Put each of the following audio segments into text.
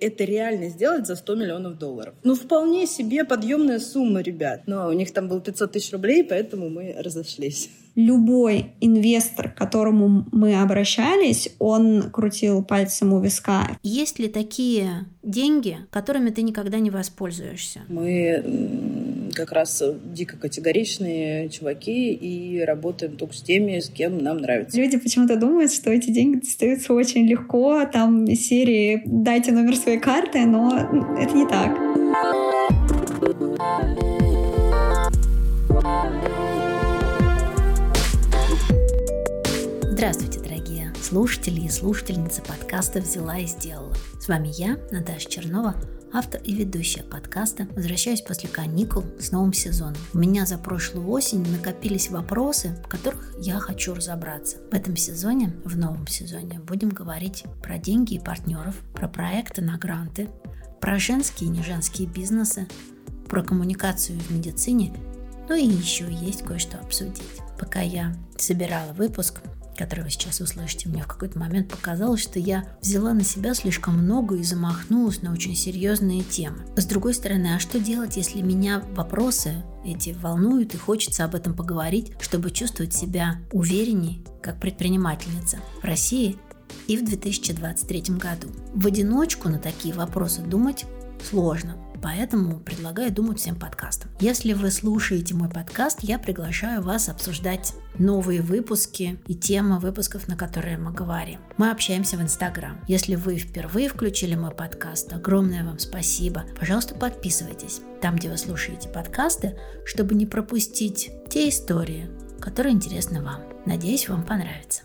это реально сделать за 100 миллионов долларов. Ну, вполне себе подъемная сумма, ребят. Но у них там было 500 тысяч рублей, поэтому мы разошлись любой инвестор, к которому мы обращались, он крутил пальцем у виска. Есть ли такие деньги, которыми ты никогда не воспользуешься? Мы как раз дико категоричные чуваки и работаем только с теми, с кем нам нравится. Люди почему-то думают, что эти деньги достаются очень легко, там серии «дайте номер своей карты», но это не так. Здравствуйте, дорогие слушатели и слушательницы подкаста «Взяла и сделала». С вами я, Наташа Чернова, автор и ведущая подкаста. Возвращаюсь после каникул с новым сезоном. У меня за прошлую осень накопились вопросы, в которых я хочу разобраться. В этом сезоне, в новом сезоне, будем говорить про деньги и партнеров, про проекты на гранты, про женские и неженские бизнесы, про коммуникацию в медицине, ну и еще есть кое-что обсудить. Пока я собирала выпуск, который вы сейчас услышите, мне в какой-то момент показалось, что я взяла на себя слишком много и замахнулась на очень серьезные темы. С другой стороны, а что делать, если меня вопросы эти волнуют и хочется об этом поговорить, чтобы чувствовать себя уверенней как предпринимательница в России и в 2023 году. В одиночку на такие вопросы думать сложно. Поэтому предлагаю думать всем подкастам. Если вы слушаете мой подкаст, я приглашаю вас обсуждать новые выпуски и темы выпусков, на которые мы говорим. Мы общаемся в Инстаграм. Если вы впервые включили мой подкаст, огромное вам спасибо. Пожалуйста, подписывайтесь там, где вы слушаете подкасты, чтобы не пропустить те истории, которые интересны вам. Надеюсь, вам понравится.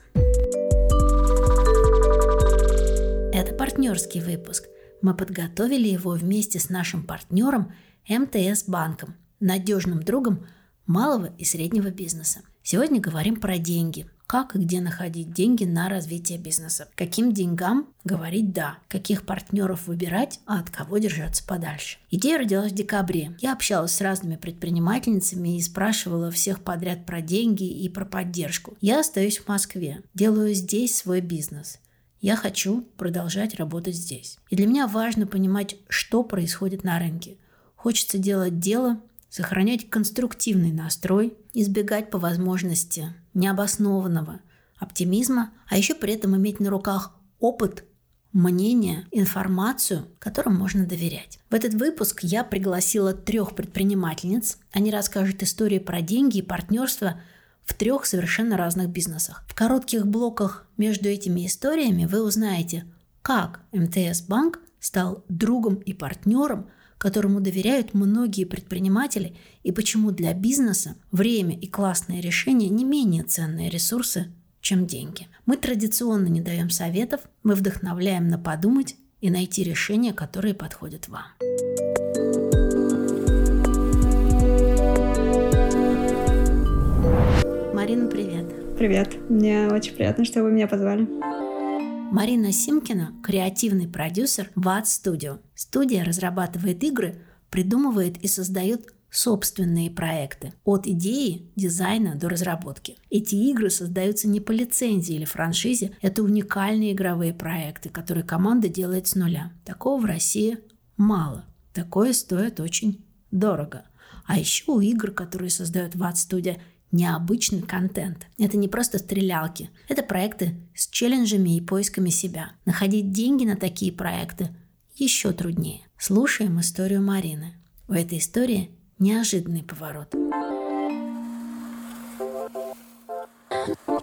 Это партнерский выпуск. Мы подготовили его вместе с нашим партнером МТС Банком, надежным другом малого и среднего бизнеса. Сегодня говорим про деньги. Как и где находить деньги на развитие бизнеса. Каким деньгам говорить «да», каких партнеров выбирать, а от кого держаться подальше. Идея родилась в декабре. Я общалась с разными предпринимательницами и спрашивала всех подряд про деньги и про поддержку. Я остаюсь в Москве, делаю здесь свой бизнес. Я хочу продолжать работать здесь. И для меня важно понимать, что происходит на рынке. Хочется делать дело, сохранять конструктивный настрой, избегать по возможности необоснованного оптимизма, а еще при этом иметь на руках опыт, мнение, информацию, которым можно доверять. В этот выпуск я пригласила трех предпринимательниц. Они расскажут истории про деньги и партнерство – в трех совершенно разных бизнесах. В коротких блоках между этими историями вы узнаете, как МТС Банк стал другом и партнером, которому доверяют многие предприниматели, и почему для бизнеса время и классные решения не менее ценные ресурсы, чем деньги. Мы традиционно не даем советов, мы вдохновляем на подумать и найти решения, которые подходят вам. Марина, привет. Привет. Мне очень приятно, что вы меня позвали. Марина Симкина – креативный продюсер VAT Studio. Студия разрабатывает игры, придумывает и создает собственные проекты. От идеи, дизайна до разработки. Эти игры создаются не по лицензии или франшизе, это уникальные игровые проекты, которые команда делает с нуля. Такого в России мало. Такое стоит очень дорого. А еще у игр, которые создает VAT Studio, необычный контент. Это не просто стрелялки. Это проекты с челленджами и поисками себя. Находить деньги на такие проекты еще труднее. Слушаем историю Марины. У этой истории неожиданный поворот.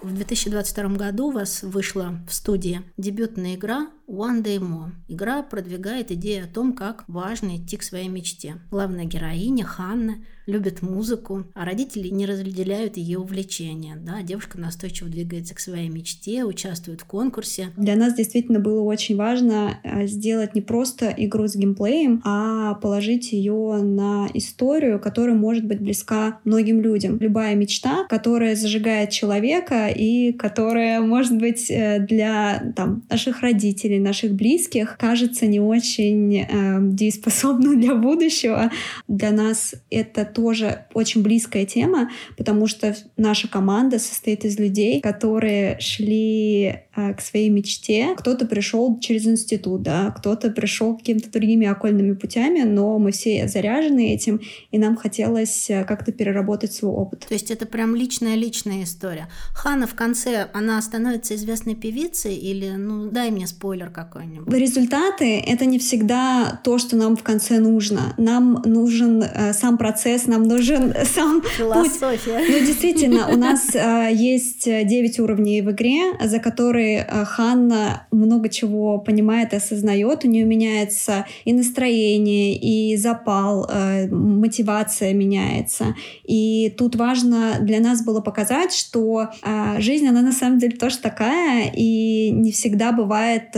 В 2022 году у вас вышла в студии дебютная игра One Day More. Игра продвигает идею о том, как важно идти к своей мечте. Главная героиня Ханна любит музыку, а родители не разделяют ее увлечения. Да? Девушка настойчиво двигается к своей мечте, участвует в конкурсе. Для нас действительно было очень важно э, сделать не просто игру с геймплеем, а положить ее на историю, которая может быть близка многим людям. Любая мечта, которая зажигает человека и которая может быть э, для там, наших родителей, наших близких, кажется не очень э, дееспособна для будущего. Для нас это тоже очень близкая тема, потому что наша команда состоит из людей, которые шли э, к своей мечте. Кто-то пришел через институт, да, кто-то пришел какими-то другими окольными путями, но мы все заряжены этим, и нам хотелось э, как-то переработать свой опыт. То есть это прям личная-личная история. Хана в конце, она становится известной певицей или, ну, дай мне спойлер какой-нибудь. Результаты — это не всегда то, что нам в конце нужно. Нам нужен э, сам процесс, нам нужен сам Философия. путь. Ну, действительно, у нас э, есть 9 уровней в игре, за которые э, Ханна много чего понимает и осознает. У нее меняется и настроение, и запал, э, мотивация меняется. И тут важно для нас было показать, что э, жизнь, она на самом деле тоже такая, и не всегда бывает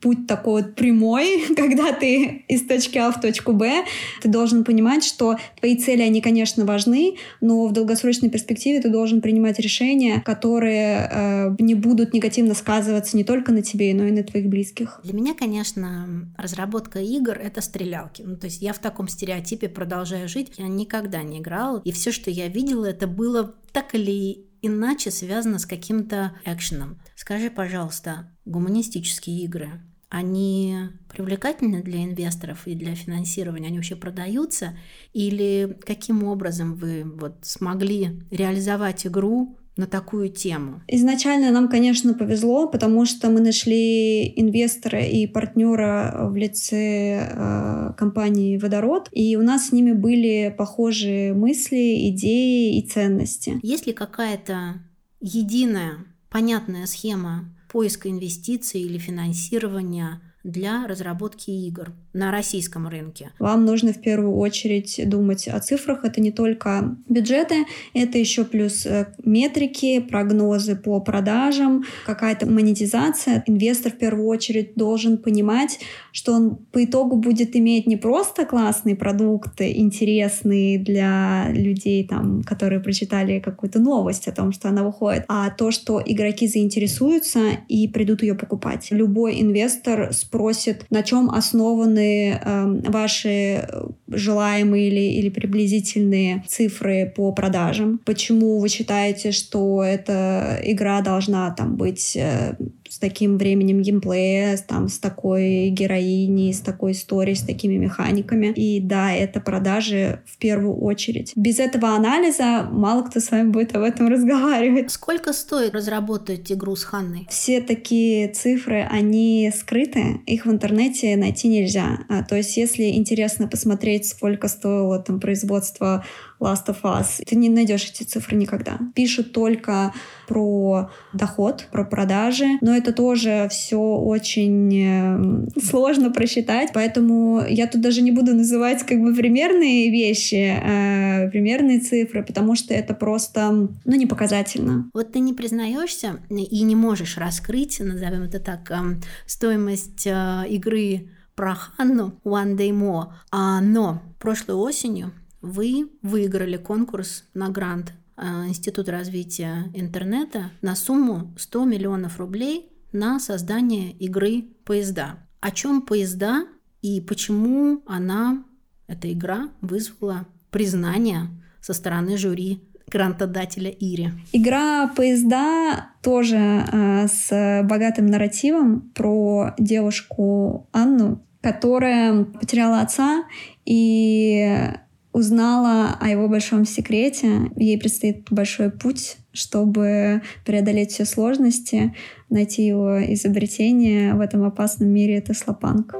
путь такой вот прямой, когда ты из точки А в точку Б. Ты должен понимать, что твои цели, они, конечно, важны, но в долгосрочной перспективе ты должен принимать решения, которые э, не будут негативно сказываться не только на тебе, но и на твоих близких. Для меня, конечно, разработка игр — это стрелялки. Ну, то есть я в таком стереотипе продолжаю жить. Я никогда не играла, и все, что я видела, это было так или иначе связано с каким-то экшеном. Скажи, пожалуйста, гуманистические игры, они привлекательны для инвесторов и для финансирования? Они вообще продаются? Или каким образом вы вот смогли реализовать игру на такую тему? Изначально нам, конечно, повезло, потому что мы нашли инвестора и партнера в лице э, компании «Водород», и у нас с ними были похожие мысли, идеи и ценности. Есть ли какая-то единая, понятная схема поиска инвестиций или финансирования для разработки игр на российском рынке? Вам нужно в первую очередь думать о цифрах. Это не только бюджеты, это еще плюс э, метрики, прогнозы по продажам, какая-то монетизация. Инвестор в первую очередь должен понимать, что он по итогу будет иметь не просто классные продукты, интересные для людей, там, которые прочитали какую-то новость о том, что она выходит, а то, что игроки заинтересуются и придут ее покупать. Любой инвестор спросит, на чем основаны эм, э, ваши желаемые или, или приблизительные цифры по продажам, почему вы считаете, что эта игра должна там быть э, с таким временем геймплея, там, с такой героиней, с такой историей, с такими механиками. И да, это продажи в первую очередь. Без этого анализа мало кто с вами будет об этом разговаривать. Сколько стоит разработать игру с Ханной? Все такие цифры, они скрыты, их в интернете найти нельзя. А, то есть, если интересно посмотреть, сколько стоило там производство Last of Us. Ты не найдешь эти цифры никогда. Пишут только про доход, про продажи, но это тоже все очень эм, сложно просчитать, поэтому я тут даже не буду называть как бы примерные вещи, э, примерные цифры, потому что это просто, ну, не показательно. Вот ты не признаешься и не можешь раскрыть, назовем это так, эм, стоимость э, игры про Ханну One Day More, а, но прошлой осенью вы выиграли конкурс на грант э, Института развития интернета на сумму 100 миллионов рублей на создание игры «Поезда». О чем «Поезда» и почему она, эта игра, вызвала признание со стороны жюри грантодателя Ири. Игра «Поезда» тоже э, с богатым нарративом про девушку Анну, которая потеряла отца и узнала о его большом секрете. Ей предстоит большой путь, чтобы преодолеть все сложности, найти его изобретение в этом опасном мире Теслопанк.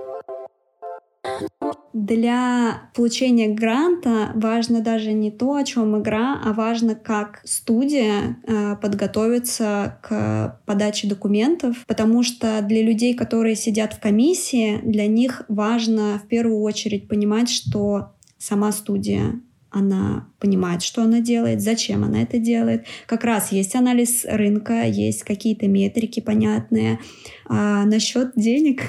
Для получения гранта важно даже не то, о чем игра, а важно, как студия э, подготовится к подаче документов, потому что для людей, которые сидят в комиссии, для них важно в первую очередь понимать, что сама студия, она понимает, что она делает, зачем она это делает. Как раз есть анализ рынка, есть какие-то метрики понятные. А насчет денег,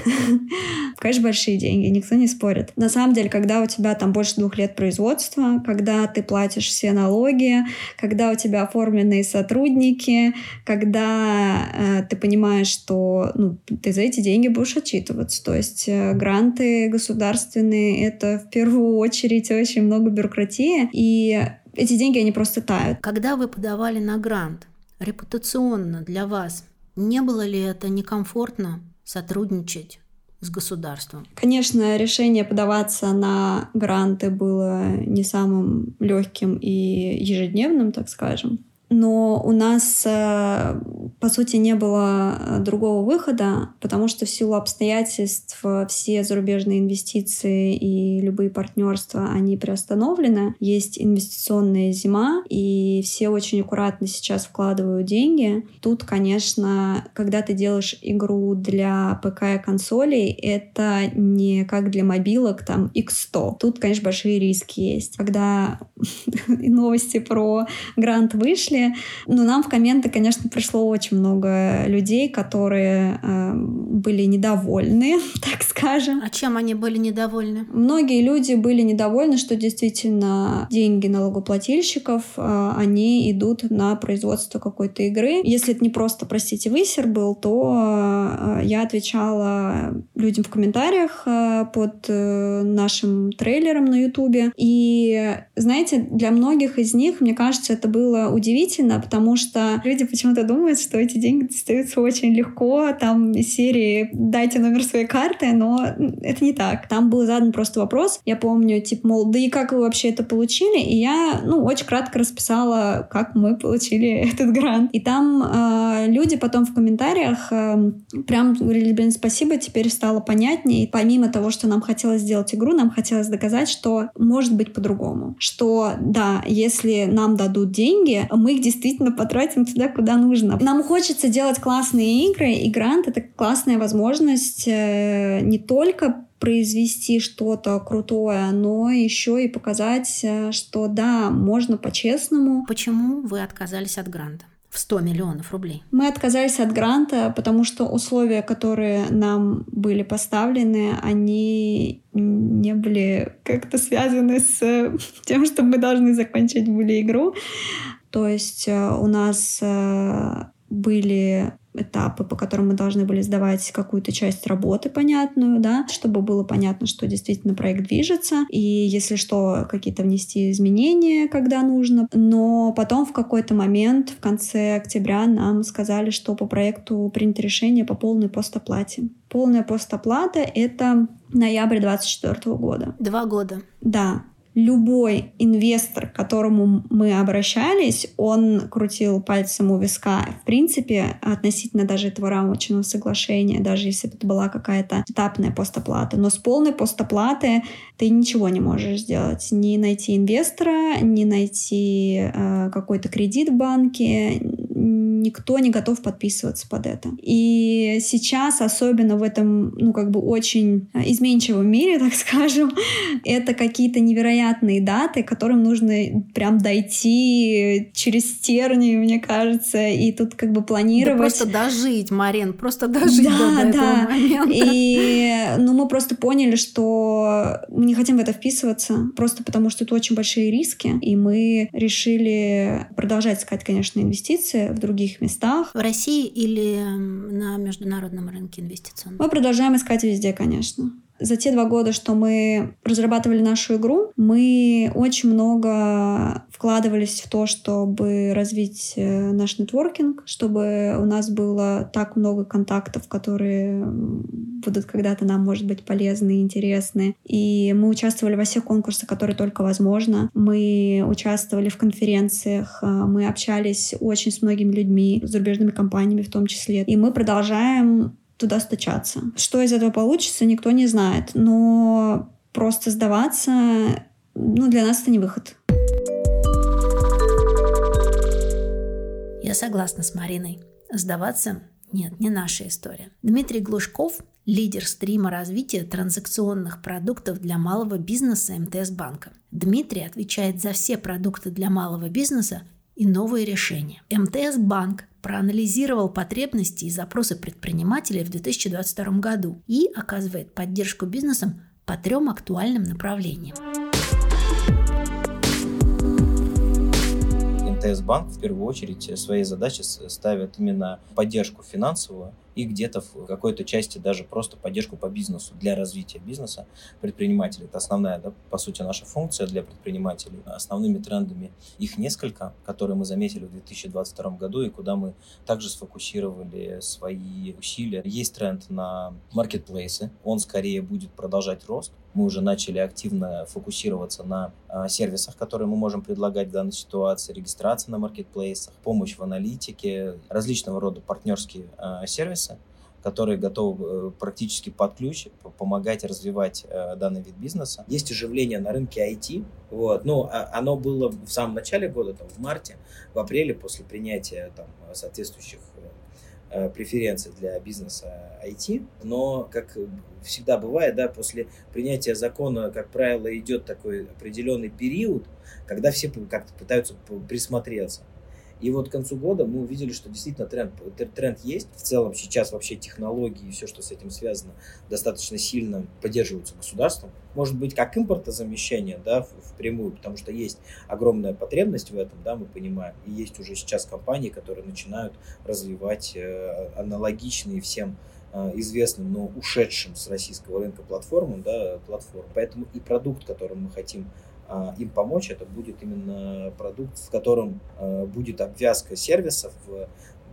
конечно, большие деньги, никто не спорит. На самом деле, когда у тебя там больше двух лет производства, когда ты платишь все налоги, когда у тебя оформленные сотрудники, когда э, ты понимаешь, что ну, ты за эти деньги будешь отчитываться. То есть э, гранты государственные — это в первую очередь очень много бюрократии, и эти деньги, они просто тают. Когда вы подавали на грант, репутационно для вас не было ли это некомфортно сотрудничать с государством? Конечно, решение подаваться на гранты было не самым легким и ежедневным, так скажем но у нас, э, по сути, не было э, другого выхода, потому что в силу обстоятельств э, все зарубежные инвестиции и любые партнерства, они приостановлены. Есть инвестиционная зима, и все очень аккуратно сейчас вкладывают деньги. Тут, конечно, когда ты делаешь игру для ПК и консолей, это не как для мобилок, там, X100. Тут, конечно, большие риски есть. Когда новости про грант вышли, мысли. Но нам в комменты, конечно, пришло очень много людей, которые э, были недовольны, так скажем. А чем они были недовольны? Многие люди были недовольны, что действительно деньги налогоплательщиков, э, они идут на производство какой-то игры. Если это не просто, простите, высер был, то э, я отвечала людям в комментариях э, под э, нашим трейлером на Ютубе. И, знаете, для многих из них, мне кажется, это было удивительно, удивительно, потому что люди почему-то думают, что эти деньги достаются очень легко, там серии «дайте номер своей карты», но это не так. Там был задан просто вопрос, я помню, типа, мол, да и как вы вообще это получили? И я, ну, очень кратко расписала, как мы получили этот грант. И там э, люди потом в комментариях э, прям говорили, блин, спасибо, теперь стало понятнее. И помимо того, что нам хотелось сделать игру, нам хотелось доказать, что может быть по-другому. Что, да, если нам дадут деньги, мы их действительно потратим туда, куда нужно. Нам хочется делать классные игры, и грант — это классная возможность э, не только произвести что-то крутое, но еще и показать, э, что да, можно по-честному. Почему вы отказались от гранта? в 100 миллионов рублей. Мы отказались от гранта, потому что условия, которые нам были поставлены, они не были как-то связаны с тем, что мы должны закончить были игру. То есть э, у нас э, были этапы, по которым мы должны были сдавать какую-то часть работы понятную, да, чтобы было понятно, что действительно проект движется, и если что, какие-то внести изменения, когда нужно. Но потом в какой-то момент, в конце октября, нам сказали, что по проекту принято решение по полной постоплате. Полная постоплата — это ноябрь 2024 года. Два года. Да любой инвестор, к которому мы обращались, он крутил пальцем у виска. В принципе, относительно даже этого рамочного соглашения, даже если это была какая-то этапная постоплата. Но с полной постоплаты ты ничего не можешь сделать. Не найти инвестора, не найти э, какой-то кредит в банке, никто не готов подписываться под это. И сейчас, особенно в этом, ну, как бы очень э, изменчивом мире, так скажем, это какие-то невероятные даты, которым нужно прям дойти через тернии, мне кажется, и тут как бы планировать. Да просто дожить, Марин, просто дожить да, до, до да. этого момента. И, ну, мы просто поняли, что мы не хотим в это вписываться, просто потому что это очень большие риски, и мы решили продолжать искать, конечно, инвестиции в других местах. В России или на международном рынке инвестиционном? Мы продолжаем искать везде, конечно. За те два года, что мы разрабатывали нашу игру, мы очень много вкладывались в то, чтобы развить э, наш нетворкинг, чтобы у нас было так много контактов, которые будут когда-то нам, может быть, полезны и интересны. И мы участвовали во всех конкурсах, которые только возможно. Мы участвовали в конференциях, э, мы общались очень с многими людьми, с зарубежными компаниями в том числе. И мы продолжаем туда стучаться. Что из этого получится, никто не знает. Но просто сдаваться, ну, для нас это не выход. Я согласна с Мариной. Сдаваться нет, не наша история. Дмитрий Глушков лидер стрима развития транзакционных продуктов для малого бизнеса МТС банка. Дмитрий отвечает за все продукты для малого бизнеса и новые решения. МТС банк проанализировал потребности и запросы предпринимателей в 2022 году и оказывает поддержку бизнесам по трем актуальным направлениям. МТС банк в первую очередь своей задачей ставит именно поддержку финансовую и где-то в какой-то части даже просто поддержку по бизнесу, для развития бизнеса предпринимателей. Это основная, да, по сути, наша функция для предпринимателей. Основными трендами их несколько, которые мы заметили в 2022 году и куда мы также сфокусировали свои усилия. Есть тренд на маркетплейсы, он скорее будет продолжать рост. Мы уже начали активно фокусироваться на а, сервисах, которые мы можем предлагать в данной ситуации, регистрация на маркетплейсах, помощь в аналитике, различного рода партнерские а, сервисы, сервисы, которые готовы э, практически под ключ помогать развивать э, данный вид бизнеса. Есть оживление на рынке IT. Вот. Ну, оно было в самом начале года, там, в марте, в апреле, после принятия там, соответствующих э, преференций для бизнеса IT, но, как всегда бывает, да, после принятия закона, как правило, идет такой определенный период, когда все как-то пытаются присмотреться. И вот к концу года мы увидели, что действительно тренд, тренд есть. В целом сейчас вообще технологии и все, что с этим связано, достаточно сильно поддерживаются государством. Может быть, как импортозамещение, да, впрямую, потому что есть огромная потребность в этом, да, мы понимаем. И есть уже сейчас компании, которые начинают развивать э, аналогичные всем э, известным, но ушедшим с российского рынка платформам, да, платформ. Поэтому и продукт, которым мы хотим им помочь, это будет именно продукт, в котором а, будет обвязка сервисов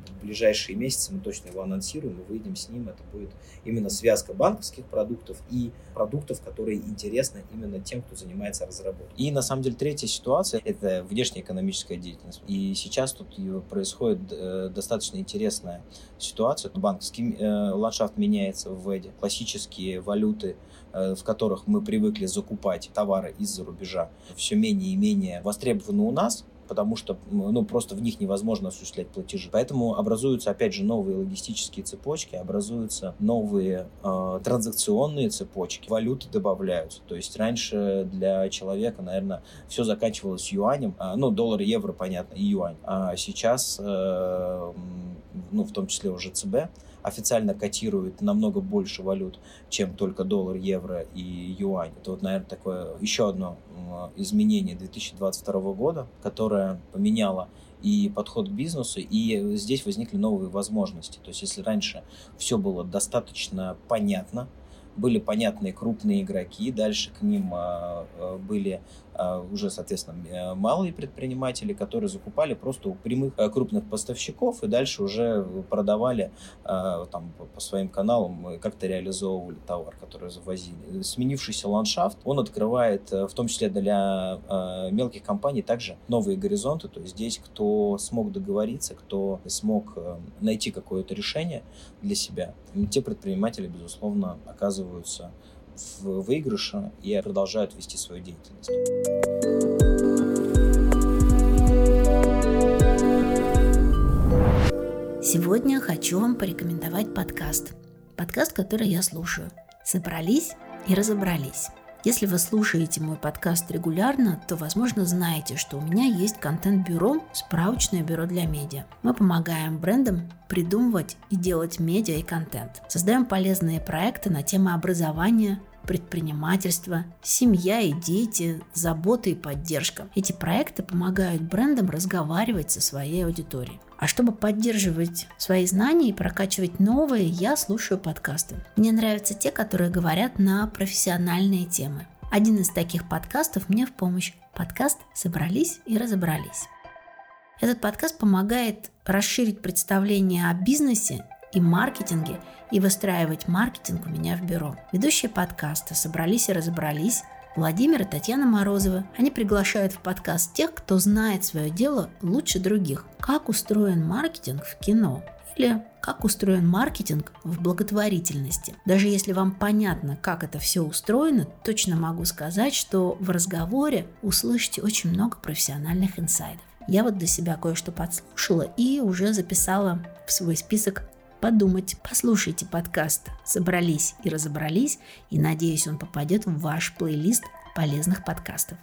в ближайшие месяцы, мы точно его анонсируем, мы выйдем с ним, это будет именно связка банковских продуктов и продуктов, которые интересны именно тем, кто занимается разработкой. И на самом деле третья ситуация – это внешнеэкономическая деятельность. И сейчас тут происходит э, достаточно интересная ситуация. Банковский э, ландшафт меняется в ВЭДе. Классические валюты Э, в которых мы привыкли закупать товары из-за рубежа, все менее и менее востребованы у нас, потому что ну, просто в них невозможно осуществлять платежи. Поэтому образуются, опять же, новые логистические цепочки, образуются новые э, транзакционные цепочки, валюты добавляются. То есть раньше для человека, наверное, все заканчивалось юанем, э, ну, доллар, евро, понятно, и юань. А сейчас, э, ну, в том числе уже ЦБ, официально котирует намного больше валют, чем только доллар, евро и юань. Это вот, наверное, такое еще одно изменение 2022 года, которое поменяло и подход к бизнесу, и здесь возникли новые возможности. То есть, если раньше все было достаточно понятно, были понятные крупные игроки, дальше к ним а, а, были уже, соответственно, э, малые предприниматели, которые закупали просто у прямых э, крупных поставщиков и дальше уже продавали там по своим каналам, как-то реализовывали товар, который завозили. Сменившийся ландшафт, он открывает, э, в том числе для мелких компаний, также новые горизонты. То есть здесь кто смог договориться, кто смог найти какое-то решение для себя, те предприниматели, безусловно, оказываются в выигрыше и продолжают вести свою деятельность. Сегодня хочу вам порекомендовать подкаст. Подкаст, который я слушаю. Собрались и разобрались. Если вы слушаете мой подкаст регулярно, то, возможно, знаете, что у меня есть контент-бюро, справочное бюро для медиа. Мы помогаем брендам придумывать и делать медиа и контент. Создаем полезные проекты на темы образования, предпринимательство, семья и дети, забота и поддержка. Эти проекты помогают брендам разговаривать со своей аудиторией. А чтобы поддерживать свои знания и прокачивать новые, я слушаю подкасты. Мне нравятся те, которые говорят на профессиональные темы. Один из таких подкастов мне в помощь. Подкаст «Собрались и разобрались». Этот подкаст помогает расширить представление о бизнесе и маркетинге и выстраивать маркетинг у меня в бюро. Ведущие подкаста «Собрались и разобрались» Владимир и Татьяна Морозова. Они приглашают в подкаст тех, кто знает свое дело лучше других. Как устроен маркетинг в кино или как устроен маркетинг в благотворительности. Даже если вам понятно, как это все устроено, точно могу сказать, что в разговоре услышите очень много профессиональных инсайдов. Я вот для себя кое-что подслушала и уже записала в свой список подумать. Послушайте подкаст «Собрались и разобрались» и надеюсь, он попадет в ваш плейлист полезных подкастов.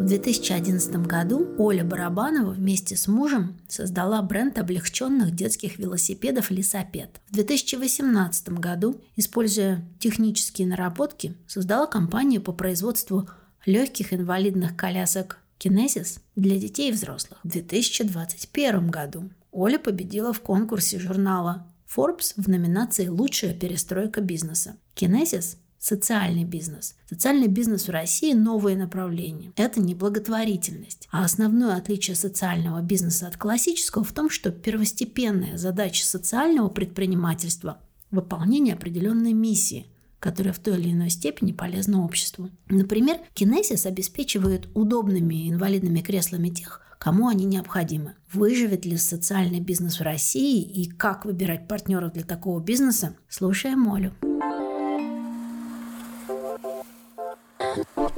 В 2011 году Оля Барабанова вместе с мужем создала бренд облегченных детских велосипедов «Лисопед». В 2018 году, используя технические наработки, создала компанию по производству легких инвалидных колясок «Кинезис» для детей и взрослых. В 2021 году Оля победила в конкурсе журнала Forbes в номинации «Лучшая перестройка бизнеса». «Кинезис» Социальный бизнес. Социальный бизнес в России – новое направление. Это не благотворительность. А основное отличие социального бизнеса от классического в том, что первостепенная задача социального предпринимательства – выполнение определенной миссии – которая в той или иной степени полезна обществу. Например, Кинезис обеспечивает удобными инвалидными креслами тех, кому они необходимы. Выживет ли социальный бизнес в России и как выбирать партнеров для такого бизнеса? Слушаем Олю.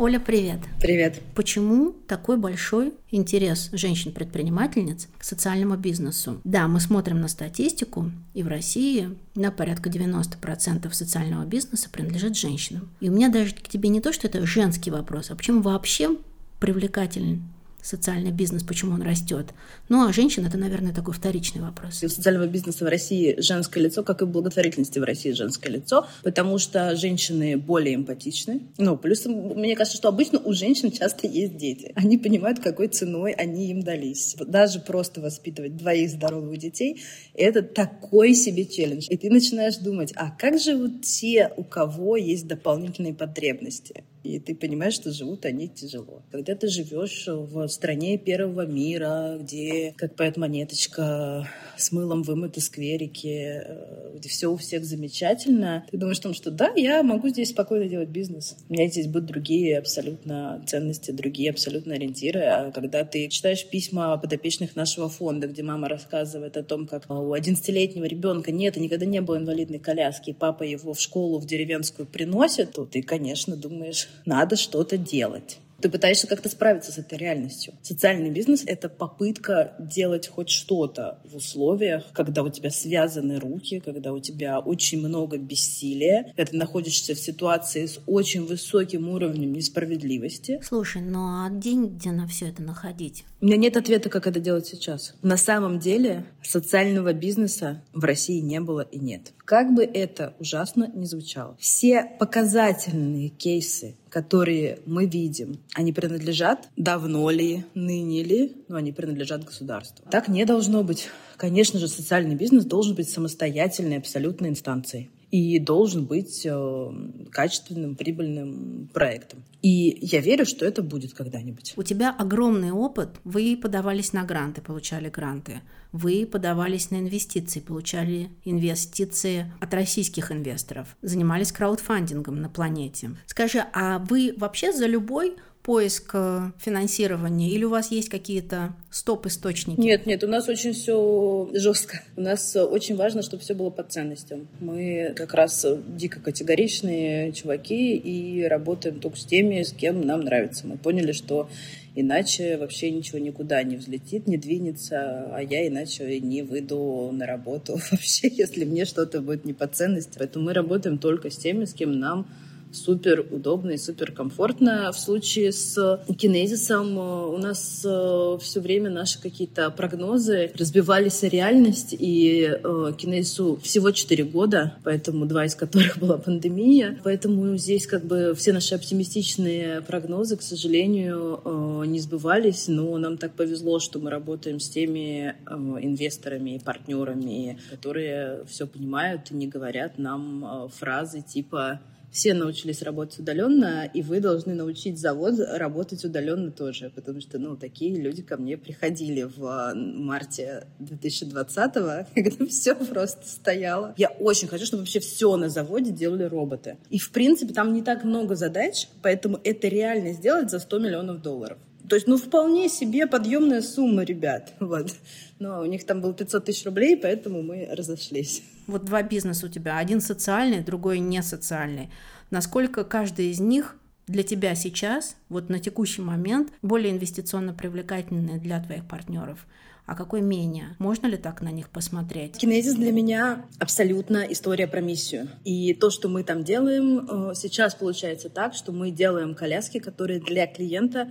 Оля, привет. Привет. Почему такой большой интерес женщин-предпринимательниц к социальному бизнесу? Да, мы смотрим на статистику, и в России на порядка 90% социального бизнеса принадлежит женщинам. И у меня даже к тебе не то, что это женский вопрос, а почему вообще привлекателен социальный бизнес, почему он растет. Ну, а женщина это, наверное, такой вторичный вопрос. У социального бизнеса в России женское лицо, как и благотворительности в России женское лицо, потому что женщины более эмпатичны. Ну, плюс, мне кажется, что обычно у женщин часто есть дети. Они понимают, какой ценой они им дались. Даже просто воспитывать двоих здоровых детей — это такой себе челлендж. И ты начинаешь думать, а как живут те, у кого есть дополнительные потребности? И ты понимаешь, что живут они тяжело. Когда ты живешь в стране первого мира, где, как поет Монеточка, с мылом вымыты скверики, э, где все у всех замечательно, ты думаешь о том, что да, я могу здесь спокойно делать бизнес. У меня здесь будут другие абсолютно ценности, другие абсолютно ориентиры. А когда ты читаешь письма подопечных нашего фонда, где мама рассказывает о том, как у 11-летнего ребенка нет и никогда не было инвалидной коляски, и папа его в школу в деревенскую приносит, то ты, конечно, думаешь, надо что-то делать. Ты пытаешься как-то справиться с этой реальностью. Социальный бизнес — это попытка делать хоть что-то в условиях, когда у тебя связаны руки, когда у тебя очень много бессилия, когда ты находишься в ситуации с очень высоким уровнем несправедливости. Слушай, ну а деньги где на все это находить? У меня нет ответа, как это делать сейчас. На самом деле социального бизнеса в России не было и нет. Как бы это ужасно не звучало. Все показательные кейсы, которые мы видим, они принадлежат давно ли, ныне ли, но они принадлежат государству. Так не должно быть. Конечно же, социальный бизнес должен быть самостоятельной абсолютной инстанцией и должен быть э, качественным, прибыльным проектом. И я верю, что это будет когда-нибудь. У тебя огромный опыт. Вы подавались на гранты, получали гранты. Вы подавались на инвестиции, получали инвестиции от российских инвесторов. Занимались краудфандингом на планете. Скажи, а вы вообще за любой поиск э, финансирования или у вас есть какие-то стоп-источники? Нет, нет, у нас очень все жестко. У нас очень важно, чтобы все было по ценностям. Мы как раз дико категоричные чуваки и работаем только с теми, с кем нам нравится. Мы поняли, что иначе вообще ничего никуда не взлетит, не двинется, а я иначе не выйду на работу вообще, если мне что-то будет не по ценности. Поэтому мы работаем только с теми, с кем нам супер удобно и супер комфортно. В случае с кинезисом э, у нас э, все время наши какие-то прогнозы разбивались о реальность, и э, кинезису всего 4 года, поэтому два из которых была пандемия. Поэтому здесь как бы все наши оптимистичные прогнозы, к сожалению, не сбывались, но нам так повезло, что мы работаем с теми инвесторами и партнерами, которые все понимают и не говорят нам фразы типа все научились работать удаленно, и вы должны научить завод работать удаленно тоже, потому что, ну, такие люди ко мне приходили в а, марте 2020-го, когда все просто стояло. Я очень хочу, чтобы вообще все на заводе делали роботы. И, в принципе, там не так много задач, поэтому это реально сделать за 100 миллионов долларов. То есть, ну, вполне себе подъемная сумма, ребят. Вот. Но у них там было 500 тысяч рублей, поэтому мы разошлись. Вот два бизнеса у тебя. Один социальный, другой не социальный. Насколько каждый из них для тебя сейчас, вот на текущий момент, более инвестиционно привлекательные для твоих партнеров? а какой менее? Можно ли так на них посмотреть? Кинезис для меня абсолютно история про миссию. И то, что мы там делаем, э, сейчас получается так, что мы делаем коляски, которые для клиента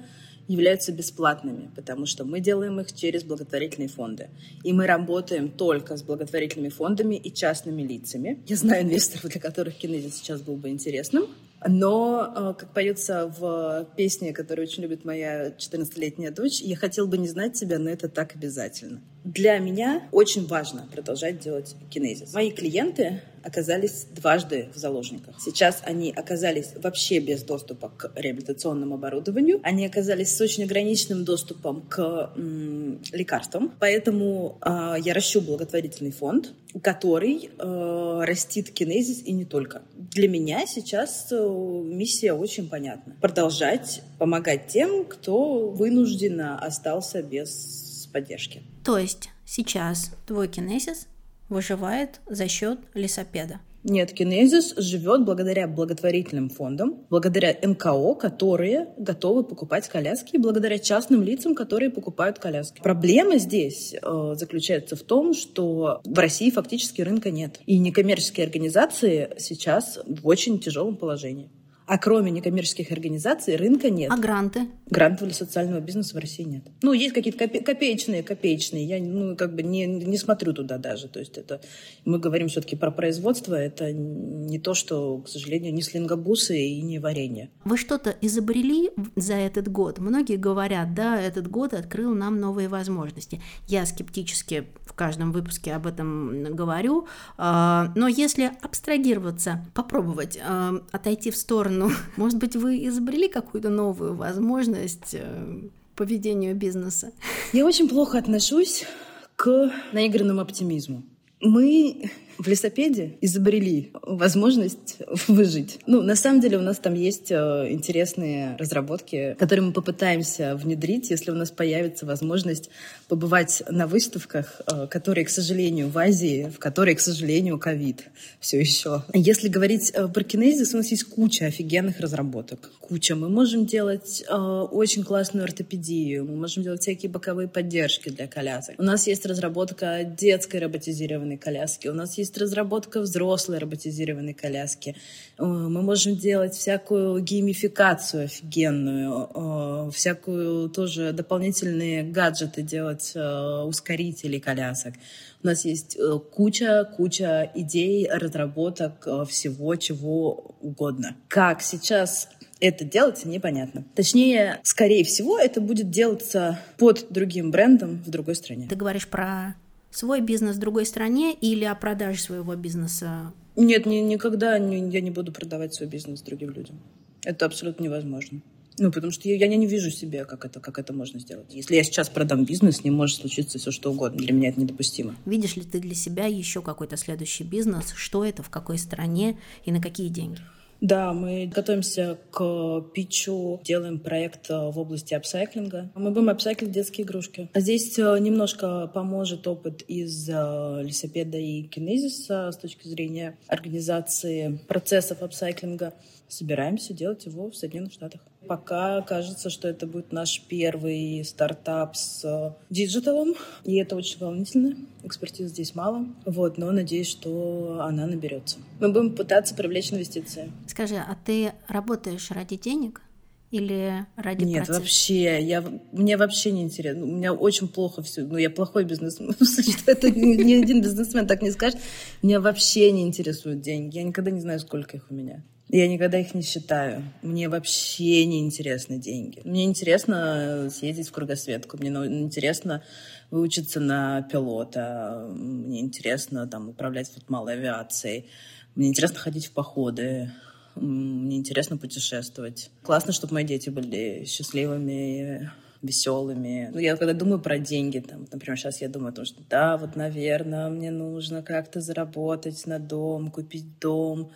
являются бесплатными, потому что мы делаем их через благотворительные фонды. И мы работаем только с благотворительными фондами и частными лицами. Я знаю инвесторов, для которых кинезис сейчас был бы интересным. Но, э, как поется в песне, которую очень любит моя 14-летняя дочь, я хотел бы не знать тебя, но это так обязательно. Для меня очень важно продолжать делать кинезис. Мои клиенты оказались дважды в заложниках. Сейчас они оказались вообще без доступа к реабилитационному оборудованию. Они оказались с очень ограниченным доступом к м, лекарствам. Поэтому э, я ращу благотворительный фонд, который э, растит кинезис и не только. Для меня сейчас э, миссия очень понятна. Продолжать помогать тем, кто вынужденно остался без поддержки. То есть сейчас твой кинезис выживает за счет лесопеда. Нет, Кинезис живет благодаря благотворительным фондам, благодаря НКО, которые готовы покупать коляски, и благодаря частным лицам, которые покупают коляски. Проблема здесь э, заключается в том, что в России фактически рынка нет. И некоммерческие организации сейчас в очень тяжелом положении. А кроме некоммерческих организаций рынка нет. А гранты? Грантов для социального бизнеса в России нет. Ну, есть какие-то копе- копеечные, копеечные. Я, ну, как бы не, не смотрю туда даже. То есть это... Мы говорим все-таки про производство. Это не то, что, к сожалению, не слингобусы и не варенье. Вы что-то изобрели за этот год? Многие говорят, да, этот год открыл нам новые возможности. Я скептически каждом выпуске об этом говорю. А, но если абстрагироваться, попробовать а, отойти в сторону ну, может быть, вы изобрели какую-то новую возможность э, по ведению бизнеса? Я очень плохо отношусь к наигранному оптимизму. Мы в лесопеде изобрели возможность выжить. Ну, на самом деле у нас там есть э, интересные разработки, которые мы попытаемся внедрить, если у нас появится возможность побывать на выставках, э, которые, к сожалению, в Азии, в которой, к сожалению, ковид все еще. Если говорить э, про кинезис, у нас есть куча офигенных разработок. Куча. Мы можем делать очень классную ортопедию, мы можем делать всякие боковые поддержки для колясок. У нас есть разработка детской роботизированной коляски, у нас есть есть разработка взрослой роботизированной коляски. Э, мы можем делать всякую геймификацию офигенную, э, всякую тоже дополнительные гаджеты делать, э, ускорители колясок. У нас есть куча-куча идей, разработок всего, чего угодно. Как сейчас это делается, непонятно. Точнее, скорее всего, это будет делаться под другим брендом в другой стране. Ты говоришь про свой бизнес в другой стране или о продаже своего бизнеса? Нет, ни, никогда не, я не буду продавать свой бизнес другим людям. Это абсолютно невозможно. Ну, потому что я, я не вижу себе, как это, как это можно сделать. Если я сейчас продам бизнес, ним может случиться все что угодно. Для меня это недопустимо. Видишь ли ты для себя еще какой-то следующий бизнес? Что это, в какой стране и на какие деньги? Да, мы готовимся к питчу, делаем проект э, в области апсайклинга. Мы будем апсайклить детские игрушки. А здесь э, немножко поможет опыт из э, лесопеда и кинезиса с точки зрения организации процессов апсайклинга. Собираемся делать его в Соединенных Штатах. Пока кажется, что это будет наш первый стартап с диджиталом, и это очень волнительно. Экспертизы здесь мало, вот, но надеюсь, что она наберется. Мы будем пытаться привлечь инвестиции. Скажи, а ты работаешь ради денег? или ради Нет, процесса? вообще, я, мне вообще не интересно. У меня очень плохо все. Ну, я плохой бизнесмен. Это ни один бизнесмен так не скажет. Меня вообще не интересуют деньги. Я никогда не знаю, сколько их у меня. Я никогда их не считаю. Мне вообще не интересны деньги. Мне интересно съездить в кругосветку. Мне интересно выучиться на пилота. Мне интересно там, управлять вот малой авиацией. Мне интересно ходить в походы. Мне интересно путешествовать. Классно, чтобы мои дети были счастливыми, веселыми. Ну, я когда думаю про деньги, там, например, сейчас я думаю о том, что да, вот, наверное, мне нужно как-то заработать на дом, купить дом,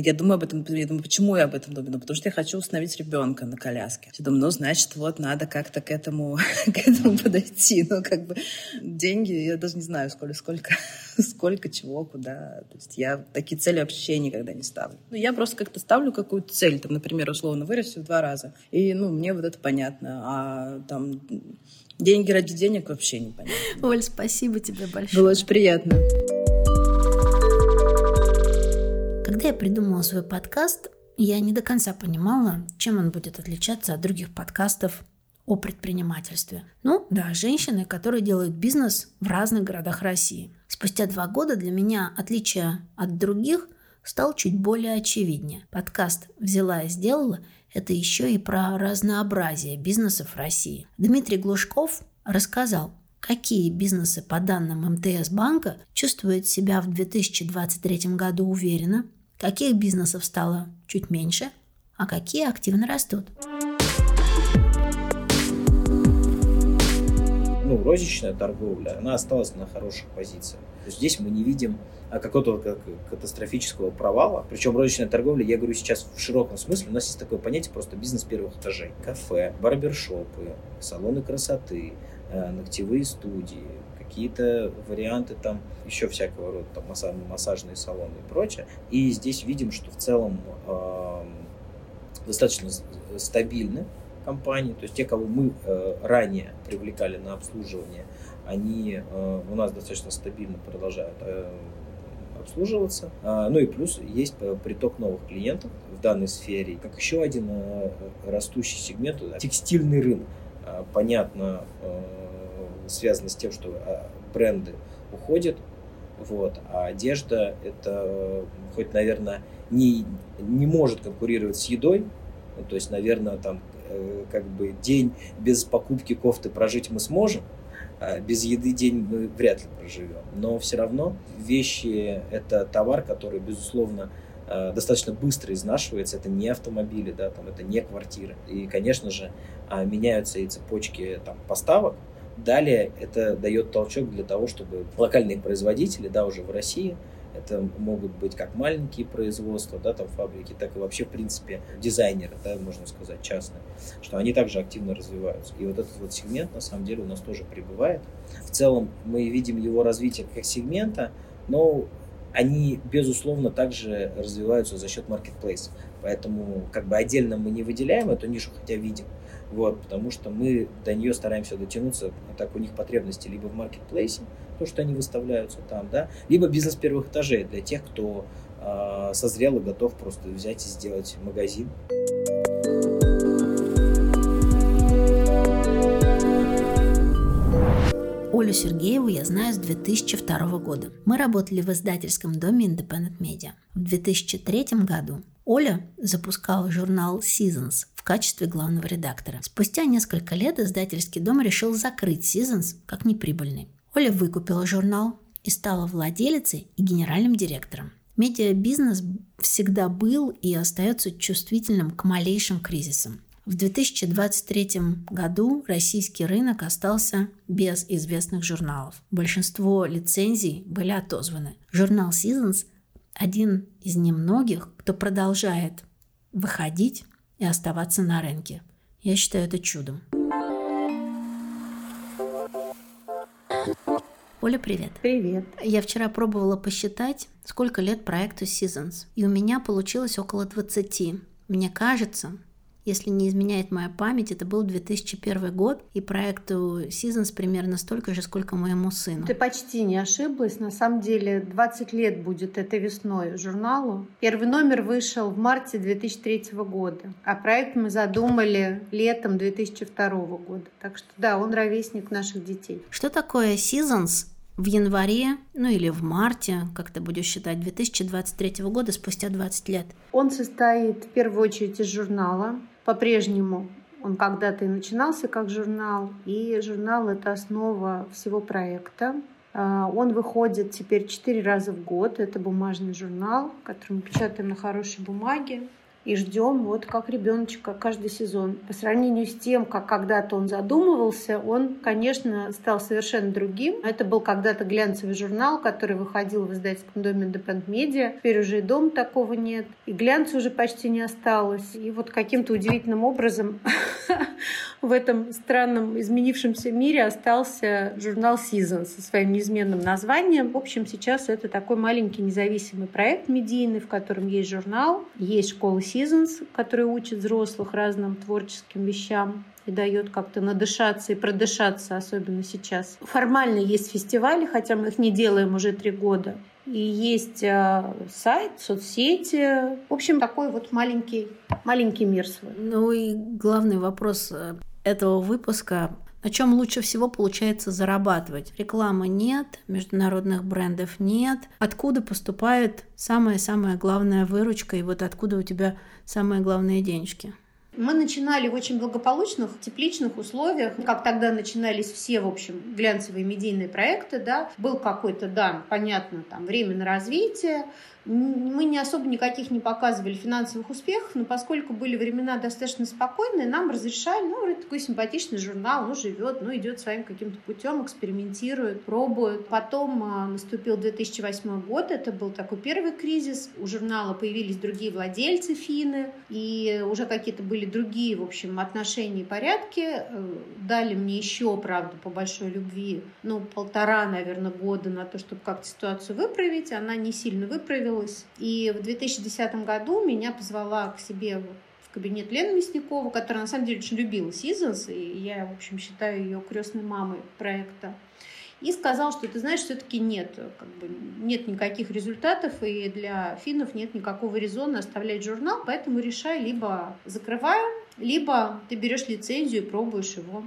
я думаю об этом, я думаю, почему я об этом думаю? Ну, потому что я хочу установить ребенка на коляске. Я думаю, ну, значит, вот надо как-то к этому, к этому подойти. Ну, как бы деньги, я даже не знаю, сколько, сколько, сколько чего, куда. То есть я такие цели вообще никогда не ставлю. Ну, я просто как-то ставлю какую-то цель, там, например, условно, вырасти в два раза. И, ну, мне вот это понятно. А там деньги ради денег вообще непонятно. Оль, спасибо тебе большое. Было очень приятно. Когда я придумала свой подкаст, я не до конца понимала, чем он будет отличаться от других подкастов о предпринимательстве. Ну, да, женщины, которые делают бизнес в разных городах России. Спустя два года для меня отличие от других стал чуть более очевиднее. Подкаст «Взяла и сделала» – это еще и про разнообразие бизнесов России. Дмитрий Глушков рассказал, какие бизнесы по данным МТС банка чувствуют себя в 2023 году уверенно, каких бизнесов стало чуть меньше, а какие активно растут. Ну, розничная торговля, она осталась на хороших позициях. Здесь мы не видим а, какого-то катастрофического провала. Причем розничная торговля, я говорю сейчас в широком смысле, у нас есть такое понятие просто бизнес первых этажей. Кафе, барбершопы, салоны красоты, ногтевые студии, какие-то варианты там еще всякого рода, там массажные салоны и прочее. И здесь видим, что в целом э, достаточно стабильны компании, то есть те, кого мы э, ранее привлекали на обслуживание, они э, у нас достаточно стабильно продолжают э, обслуживаться. А, ну и плюс есть приток новых клиентов в данной сфере. Как еще один э, растущий сегмент – текстильный рынок. А, понятно, э, связано с тем, что а, бренды уходят, вот, а одежда это хоть, наверное, не, не может конкурировать с едой, ну, то есть, наверное, там э, как бы день без покупки кофты прожить мы сможем, а без еды день мы вряд ли проживем. Но все равно вещи – это товар, который, безусловно, э, достаточно быстро изнашивается. Это не автомобили, да, там, это не квартиры. И, конечно же, а, меняются и цепочки там, поставок, Далее это дает толчок для того, чтобы локальные производители, да, уже в России, это могут быть как маленькие производства, да, там фабрики, так и вообще, в принципе, дизайнеры, да, можно сказать, частные, что они также активно развиваются. И вот этот вот сегмент, на самом деле, у нас тоже прибывает. В целом, мы видим его развитие как сегмента, но они, безусловно, также развиваются за счет маркетплейса. Поэтому как бы отдельно мы не выделяем эту нишу, хотя видим. Вот, потому что мы до нее стараемся дотянуться, так у них потребности либо в маркетплейсе, то, что они выставляются там, да, либо бизнес первых этажей для тех, кто э, созрел и готов просто взять и сделать магазин. Олю Сергееву я знаю с 2002 года. Мы работали в издательском доме Independent Media. В 2003 году Оля запускала журнал Seasons качестве главного редактора. Спустя несколько лет издательский дом решил закрыть Seasons как неприбыльный. Оля выкупила журнал и стала владелицей и генеральным директором. Медиабизнес всегда был и остается чувствительным к малейшим кризисам. В 2023 году российский рынок остался без известных журналов. Большинство лицензий были отозваны. Журнал Seasons один из немногих, кто продолжает выходить и оставаться на рынке. Я считаю это чудом. Оля, привет. Привет. Я вчера пробовала посчитать, сколько лет проекту Seasons. И у меня получилось около 20. Мне кажется, если не изменяет моя память, это был 2001 год, и проекту Seasons примерно столько же, сколько моему сыну. Ты почти не ошиблась. На самом деле 20 лет будет этой весной журналу. Первый номер вышел в марте 2003 года, а проект мы задумали летом 2002 года. Так что да, он ровесник наших детей. Что такое Seasons в январе, ну или в марте, как ты будешь считать, 2023 года, спустя 20 лет? Он состоит в первую очередь из журнала, по-прежнему он когда-то и начинался как журнал, и журнал — это основа всего проекта. А, он выходит теперь четыре раза в год. Это бумажный журнал, который мы печатаем на хорошей бумаге. И ждем вот как ребеночка каждый сезон. По сравнению с тем, как когда-то он задумывался, он, конечно, стал совершенно другим. Это был когда-то глянцевый журнал, который выходил в издательском доме Independent Media. Теперь уже и дом такого нет. И глянца уже почти не осталось. И вот каким-то удивительным образом в этом странном изменившемся мире остался журнал Season со своим неизменным названием. В общем, сейчас это такой маленький независимый проект медийный, в котором есть журнал, есть школа Seasons, которая учит взрослых разным творческим вещам и дает как-то надышаться и продышаться, особенно сейчас. Формально есть фестивали, хотя мы их не делаем уже три года. И есть э, сайт, соцсети. В общем, такой вот маленький, маленький мир свой. Ну и главный вопрос э, этого выпуска на чем лучше всего получается зарабатывать. Рекламы нет, международных брендов нет. Откуда поступает самая-самая главная выручка и вот откуда у тебя самые главные денежки? Мы начинали в очень благополучных, тепличных условиях, как тогда начинались все, в общем, глянцевые медийные проекты, да. Был какой-то, да, понятно, там, время на развитие, мы не особо никаких не показывали финансовых успехов, но поскольку были времена достаточно спокойные, нам разрешали, ну, вроде такой симпатичный журнал, ну, живет, ну, идет своим каким-то путем, экспериментирует, пробует. Потом а, наступил 2008 год, это был такой первый кризис, у журнала появились другие владельцы финны, и уже какие-то были другие, в общем, отношения и порядки. Э, дали мне еще, правда, по большой любви, ну, полтора, наверное, года на то, чтобы как-то ситуацию выправить. Она не сильно выправила, понравилось. И в 2010 году меня позвала к себе в кабинет Лена Мясникова, которая на самом деле очень любила Seasons, и я, в общем, считаю ее крестной мамой проекта. И сказал, что ты знаешь, все-таки нет, как бы нет никаких результатов, и для финнов нет никакого резона оставлять журнал, поэтому решай, либо закрываем, либо ты берешь лицензию и пробуешь его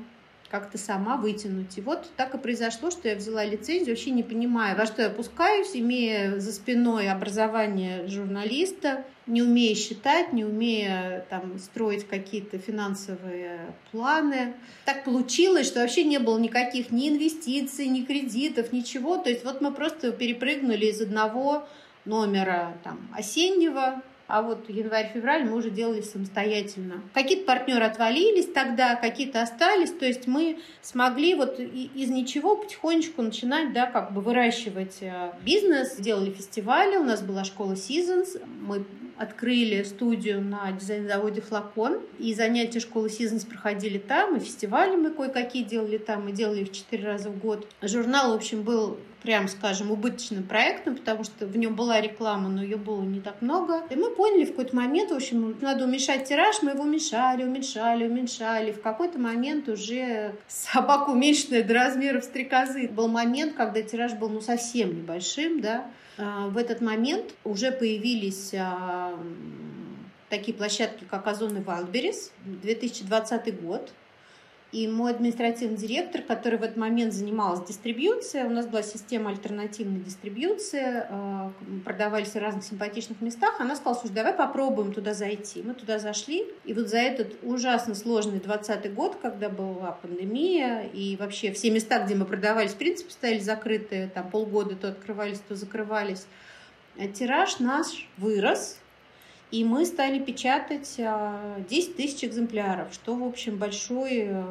как-то сама вытянуть. И вот так и произошло, что я взяла лицензию, вообще не понимая, во что я пускаюсь, имея за спиной образование журналиста, не умея считать, не умея там, строить какие-то финансовые планы. Так получилось, что вообще не было никаких ни инвестиций, ни кредитов, ничего. То есть вот мы просто перепрыгнули из одного номера там, осеннего а вот январь-февраль мы уже делали самостоятельно. Какие-то партнеры отвалились тогда, какие-то остались, то есть мы смогли вот из ничего потихонечку начинать, да, как бы выращивать э, бизнес, сделали фестивали, у нас была школа Seasons, мы открыли студию на дизайн-заводе «Флакон», и занятия школы Seasons проходили там, и фестивали мы кое-какие делали там, мы делали их четыре раза в год. Журнал, в общем, был прям скажем, убыточным проектом, потому что в нем была реклама, но ее было не так много. И мы поняли в какой-то момент, в общем, надо уменьшать тираж, мы его уменьшали, уменьшали, уменьшали. В какой-то момент уже собака уменьшенная до размеров стрекозы. Был момент, когда тираж был ну совсем небольшим, да, в этот момент уже появились а, такие площадки, как Озон и Wildberries, 2020 год. И мой административный директор, который в этот момент занималась дистрибьюцией, у нас была система альтернативной дистрибьюции, а, продавались в разных симпатичных местах, она сказала, слушай, давай попробуем туда зайти. Мы туда зашли, и вот за этот ужасно сложный 20 год, когда была пандемия, и вообще все места, где мы продавались, в принципе, стояли закрытые, там полгода то открывались, то закрывались, а тираж наш вырос, и мы стали печатать 10 а, тысяч экземпляров, что, в общем, большой э,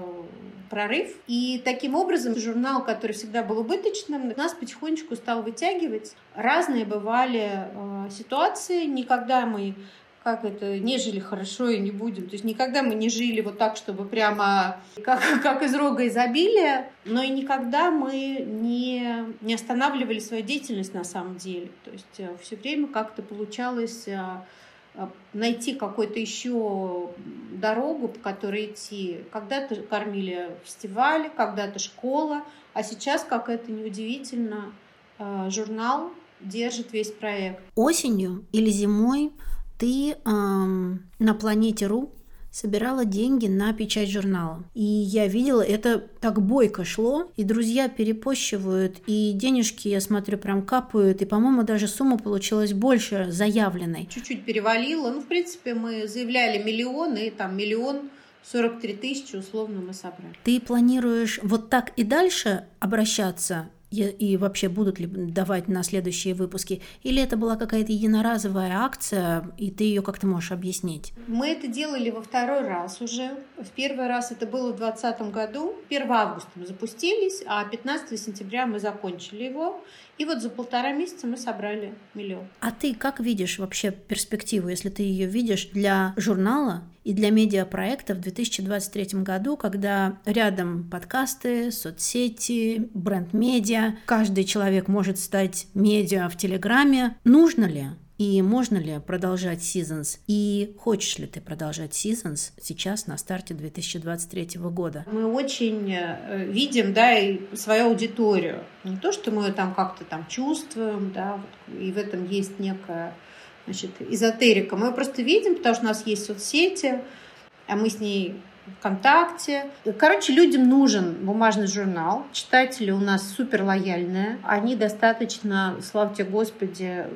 прорыв. И таким образом журнал, который всегда был убыточным, нас потихонечку стал вытягивать. Разные бывали э, ситуации. Никогда мы как это, не жили хорошо и не будем. То есть никогда мы не жили вот так, чтобы прямо как, как из рога изобилия, но и никогда мы не, не останавливали свою деятельность на самом деле. То есть э, все время как-то получалось а, найти какую-то еще дорогу, по которой идти. Когда-то кормили фестивали, когда-то школа, а сейчас, как это неудивительно, а, журнал держит весь проект. Осенью или зимой ты эм, на планете РУ собирала деньги на печать журнала. И я видела, это так бойко шло, и друзья перепощивают, и денежки, я смотрю, прям капают, и, по-моему, даже сумма получилась больше заявленной. Чуть-чуть перевалило. Ну, в принципе, мы заявляли миллион, и там миллион 43 тысячи условно мы собрали. Ты планируешь вот так и дальше обращаться И, вообще будут ли давать на следующие выпуски? Или это была какая-то единоразовая акция, и ты ее как-то можешь объяснить? Мы это делали во второй раз уже. В первый раз это было в 2020 году. 1 августа мы запустились, а 15 сентября мы закончили его. И вот за полтора месяца мы собрали миллион. А ты как видишь вообще перспективу, если ты ее видишь для журнала и для медиапроекта в 2023 году, когда рядом подкасты, соцсети, бренд-медиа, каждый человек может стать медиа в Телеграме. Нужно ли и можно ли продолжать Seasons? И хочешь ли ты продолжать Seasons сейчас на старте 2023 года? Мы очень э, видим, да, и свою аудиторию. Не то, что мы там как-то там чувствуем, да, и в этом есть некая значит, эзотерика. Мы просто видим, потому что у нас есть соцсети, а мы с ней ВКонтакте. Короче, людям нужен бумажный журнал. Читатели у нас супер лояльные. Они достаточно, славьте Господи,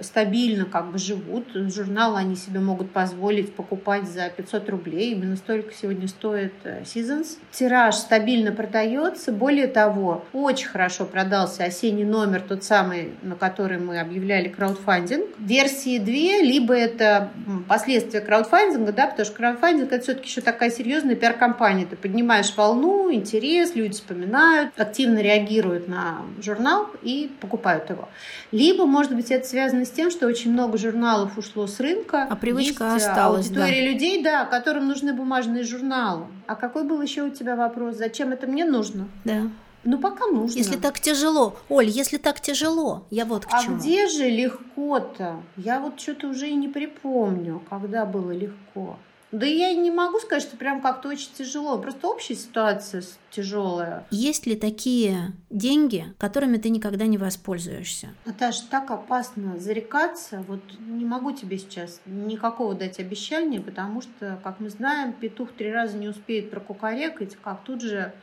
стабильно как бы живут. Журнал они себе могут позволить покупать за 500 рублей. Именно столько сегодня стоит э, Seasons. Тираж стабильно продается. Более того, очень хорошо продался осенний номер, тот самый, на который мы объявляли краудфандинг. Версии две, либо это последствия краудфандинга, да, потому что краудфандинг это все-таки еще такая серьезная серьезная пиар-компания. Ты поднимаешь волну, интерес, люди вспоминают, активно реагируют на журнал и покупают его. Либо, может быть, это связано с тем, что очень много журналов ушло с рынка. А привычка Есть осталась, аудитория да. людей, да, которым нужны бумажные журналы. А какой был еще у тебя вопрос? Зачем это мне нужно? Да. Ну, пока нужно. Если так тяжело. Оль, если так тяжело, я вот к а чему. А где же легко-то? Я вот что-то уже и не припомню, когда было легко. Да я не могу сказать, что прям как-то очень тяжело. Просто общая ситуация тяжелая. Есть ли такие деньги, которыми ты никогда не воспользуешься? Наташа, так опасно зарекаться. Вот не могу тебе сейчас никакого дать обещания, потому что, как мы знаем, петух три раза не успеет прокукарекать, как тут же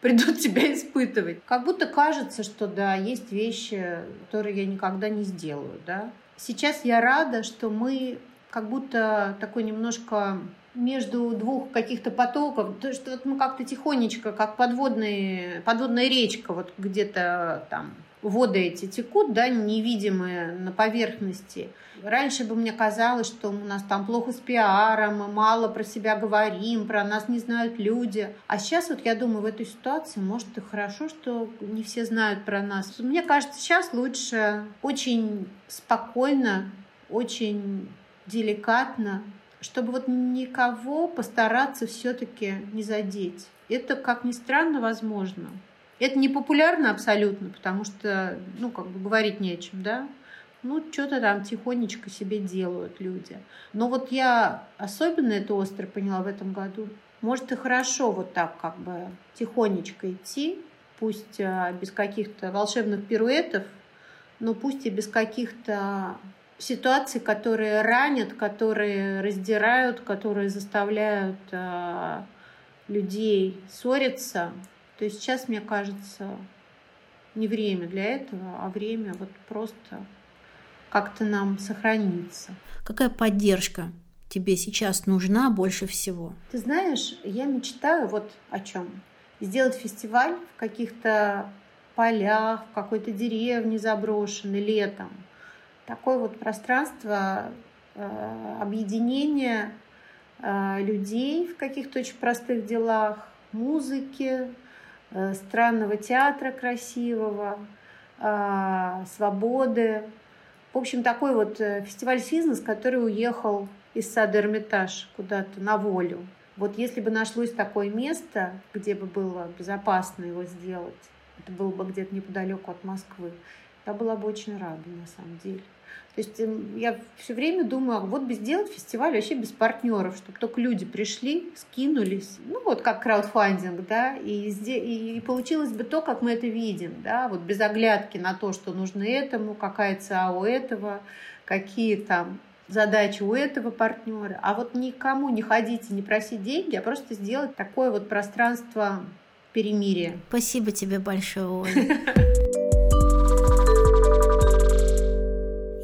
придут тебя испытывать. Как будто кажется, что да, есть вещи, которые я никогда не сделаю, да. Сейчас я рада, что мы как будто такой немножко между двух каких-то потоков, то что вот мы как-то тихонечко, как подводный, подводная речка, вот где-то там воды эти текут, да, невидимые на поверхности. Раньше бы мне казалось, что у нас там плохо с пиаром, мы мало про себя говорим, про нас не знают люди. А сейчас вот я думаю, в этой ситуации, может, и хорошо, что не все знают про нас. Мне кажется, сейчас лучше очень спокойно, очень деликатно, чтобы вот никого постараться все-таки не задеть. Это, как ни странно, возможно. Это не популярно абсолютно, потому что, ну, как бы говорить не о чем, да? Ну, что-то там тихонечко себе делают люди. Но вот я особенно это остро поняла в этом году. Может, и хорошо вот так как бы тихонечко идти, пусть а, без каких-то волшебных пируэтов, но пусть и без каких-то ситуаций, которые ранят, которые раздирают, которые заставляют э, людей ссориться. То есть сейчас, мне кажется, не время для этого, а время вот просто как-то нам сохраниться. Какая поддержка тебе сейчас нужна больше всего? Ты знаешь, я мечтаю вот о чем. Сделать фестиваль в каких-то полях, в какой-то деревне заброшенной летом – такое вот пространство э, объединения э, людей в каких-то очень простых делах, музыки, э, странного театра красивого, свободы. В общем, такой вот фестиваль «Сизнес», который уехал из сада Эрмитаж куда-то на волю. Вот если бы нашлось такое место, где бы было безопасно его сделать, это было бы где-то неподалеку от Москвы, я была бы очень рада, на самом деле. То есть эм, я все время думаю, вот бы сделать фестиваль вообще без партнеров, чтобы только люди пришли, скинулись, ну вот как краудфандинг, да, и, и получилось бы то, как мы это видим, да, вот без оглядки на то, что нужно этому, какая ЦА у этого, какие там задачи у этого партнера, а вот никому не ходить и не просить деньги, а просто сделать такое вот пространство перемирия. Спасибо тебе большое, Оля.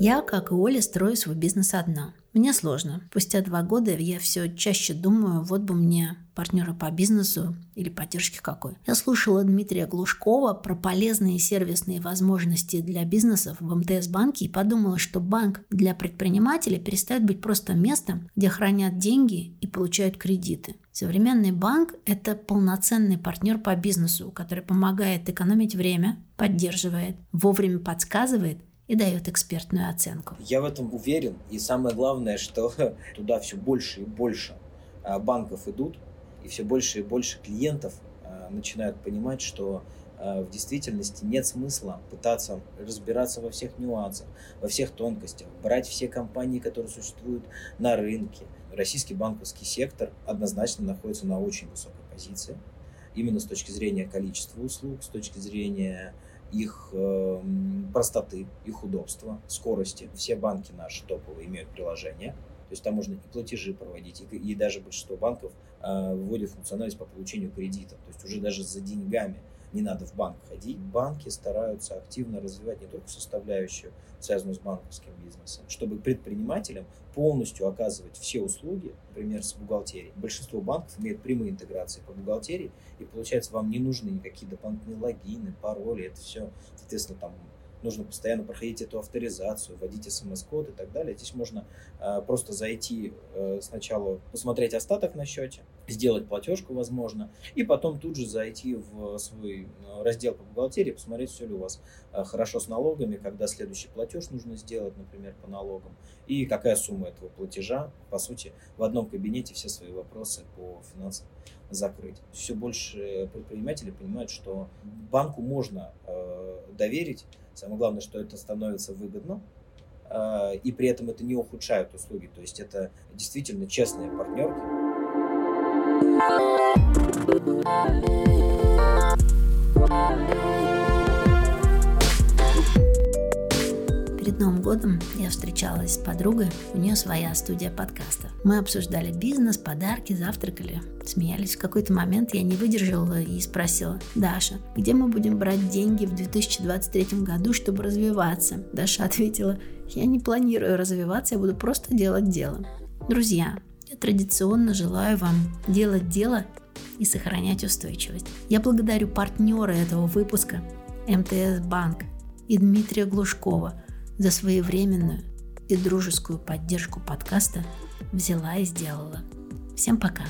Я, как и Оля, строю свой бизнес одна. Мне сложно. Спустя два года я все чаще думаю, вот бы мне партнера по бизнесу или поддержки какой. Я слушала Дмитрия Глушкова про полезные сервисные возможности для бизнесов в МТС-банке и подумала, что банк для предпринимателя перестает быть просто местом, где хранят деньги и получают кредиты. Современный банк – это полноценный партнер по бизнесу, который помогает экономить время, поддерживает, вовремя подсказывает и дает экспертную оценку. Я в этом уверен. И самое главное, что туда все больше и больше а, банков идут, и все больше и больше клиентов а, начинают понимать, что а, в действительности нет смысла пытаться разбираться во всех нюансах, во всех тонкостях, брать все компании, которые существуют на рынке. Российский банковский сектор однозначно находится на очень высокой позиции, именно с точки зрения количества услуг, с точки зрения их э, простоты, их удобства, скорости. Все банки наши топовые имеют приложение, то есть там можно и платежи проводить, и, и даже большинство банков э, вводят функциональность по получению кредита, то есть уже даже за деньгами не надо в банк ходить. Банки стараются активно развивать не только составляющую, связанную с банковским бизнесом, чтобы предпринимателям полностью оказывать все услуги, например, с бухгалтерией. Большинство банков имеют прямые интеграции по бухгалтерии, и получается, вам не нужны никакие дополнительные логины, пароли, это все, соответственно, там нужно постоянно проходить эту авторизацию, вводить смс-код и так далее. Здесь можно э, просто зайти э, сначала, посмотреть остаток на счете, сделать платежку, возможно, и потом тут же зайти в свой э, раздел по бухгалтерии, посмотреть, все ли у вас э, хорошо с налогами, когда следующий платеж нужно сделать, например, по налогам, и какая сумма этого платежа. По сути, в одном кабинете все свои вопросы по финансам закрыть. Все больше предпринимателей понимают, что банку можно э, доверить. Самое главное, что это становится выгодно, э, и при этом это не ухудшает услуги. То есть это действительно честные партнерки. Перед Новым годом я встречалась с подругой, у нее своя студия подкастов. Мы обсуждали бизнес, подарки, завтракали, смеялись. В какой-то момент я не выдержала и спросила, Даша, где мы будем брать деньги в 2023 году, чтобы развиваться? Даша ответила, я не планирую развиваться, я буду просто делать дело. Друзья, я традиционно желаю вам делать дело и сохранять устойчивость. Я благодарю партнера этого выпуска МТС Банк и Дмитрия Глушкова – за своевременную и дружескую поддержку подкаста взяла и сделала. Всем пока!